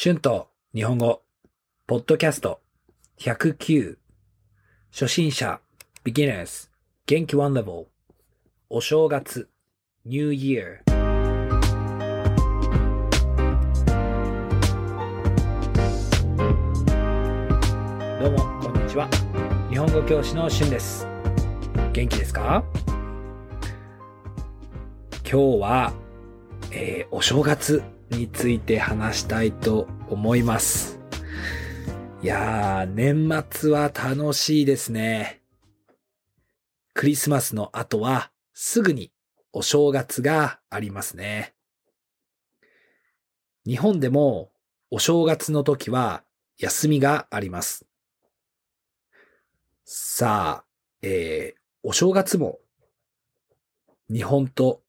春と日本語、ポッドキャスト109、初心者、beginners、元気 one level、お正月、New Year。どうも、こんにちは。日本語教師の春です。元気ですか？今日は、えーお正月について話したいと思います。いやー、年末は楽しいですね。クリスマスの後はすぐにお正月がありますね。日本でもお正月の時は休みがあります。さあ、えー、お正月も日本と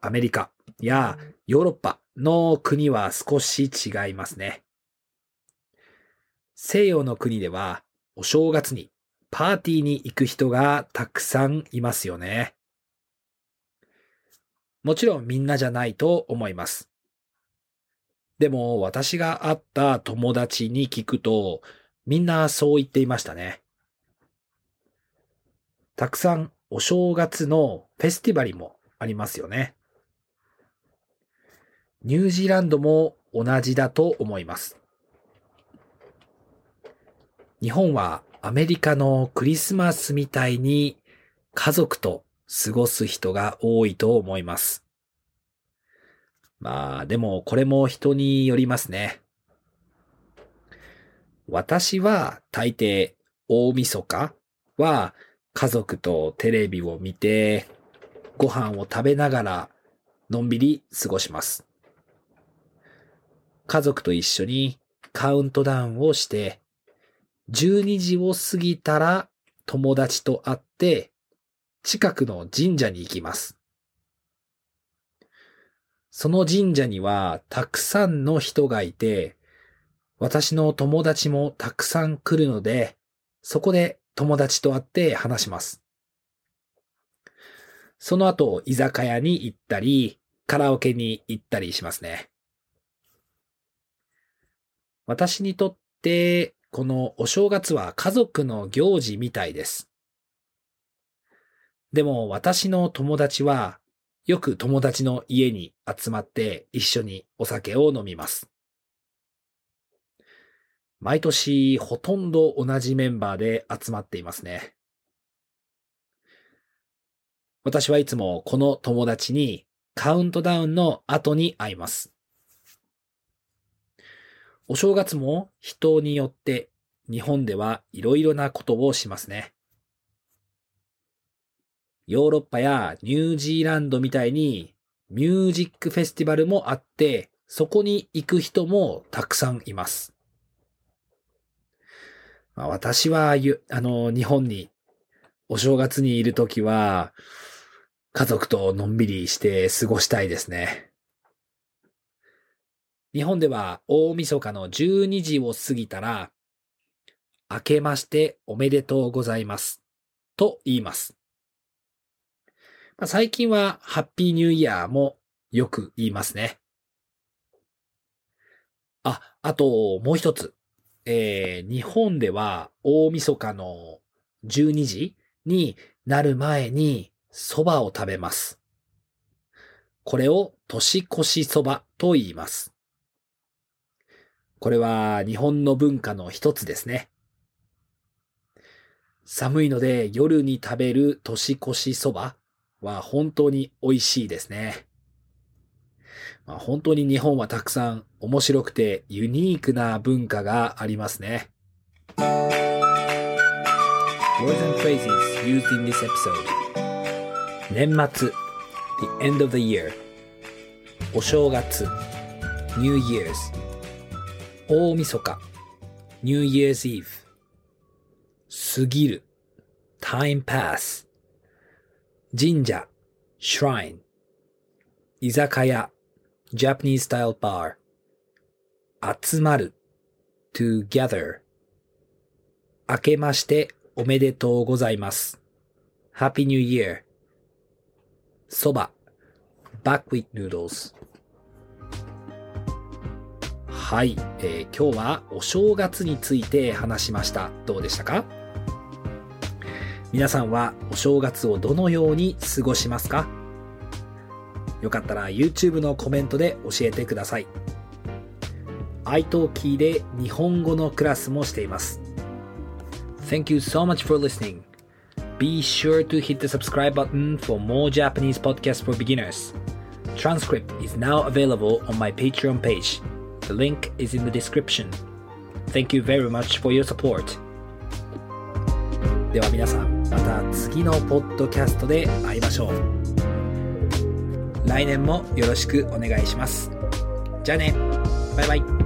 アメリカやヨーロッパの国は少し違いますね。西洋の国ではお正月にパーティーに行く人がたくさんいますよね。もちろんみんなじゃないと思います。でも私が会った友達に聞くとみんなそう言っていましたね。たくさんお正月のフェスティバルもありますよね。ニュージーランドも同じだと思います。日本はアメリカのクリスマスみたいに家族と過ごす人が多いと思います。まあ、でもこれも人によりますね。私は大抵大晦日は家族とテレビを見てご飯を食べながらのんびり過ごします。家族と一緒にカウントダウンをして、12時を過ぎたら友達と会って、近くの神社に行きます。その神社にはたくさんの人がいて、私の友達もたくさん来るので、そこで友達と会って話します。その後、居酒屋に行ったり、カラオケに行ったりしますね。私にとって、このお正月は家族の行事みたいです。でも私の友達は、よく友達の家に集まって一緒にお酒を飲みます。毎年ほとんど同じメンバーで集まっていますね。私はいつもこの友達にカウントダウンの後に会います。お正月も人によって日本ではいろいろなことをしますね。ヨーロッパやニュージーランドみたいにミュージックフェスティバルもあって、そこに行く人もたくさんいます。まあ、私はゆ、あの、日本にお正月にいるときは、家族とのんびりして過ごしたいですね。日本では大晦日の12時を過ぎたら、明けましておめでとうございます。と言います。まあ最近はハッピーニューイヤーもよく言いますね。あ、あともう一つ。えー日本では大晦日の12時になる前に蕎麦を食べます。これを年越し蕎麦と言います。これは日本の文化の一つですね。寒いので夜に食べる年越しそばは本当に美味しいですね。まあ、本当に日本はたくさん面白くてユニークな文化がありますね。年末 The end of the year お正月 New Year's 大晦日 New Year's Eve 過ぎる Time pass 神社 Shrine 居酒屋 Japanese style bar 集まる Together 明けましておめでとうございます Happy New Year そば Buckwheat noodles はい、えー、今日はお正月について話しました。どうでしたか皆さんはお正月をどのように過ごしますかよかったら YouTube のコメントで教えてください。iTalki で日本語のクラスもしています。Thank you so much for listening. Be sure to hit the subscribe button for more Japanese podcasts for beginners. Transcript is now available on my Patreon page. The link is in the description. Thank you very much for your support. では皆さん、また次のポッドキャストで会いましょう。来年もよろしくお願いします。じゃあね。バイバイ。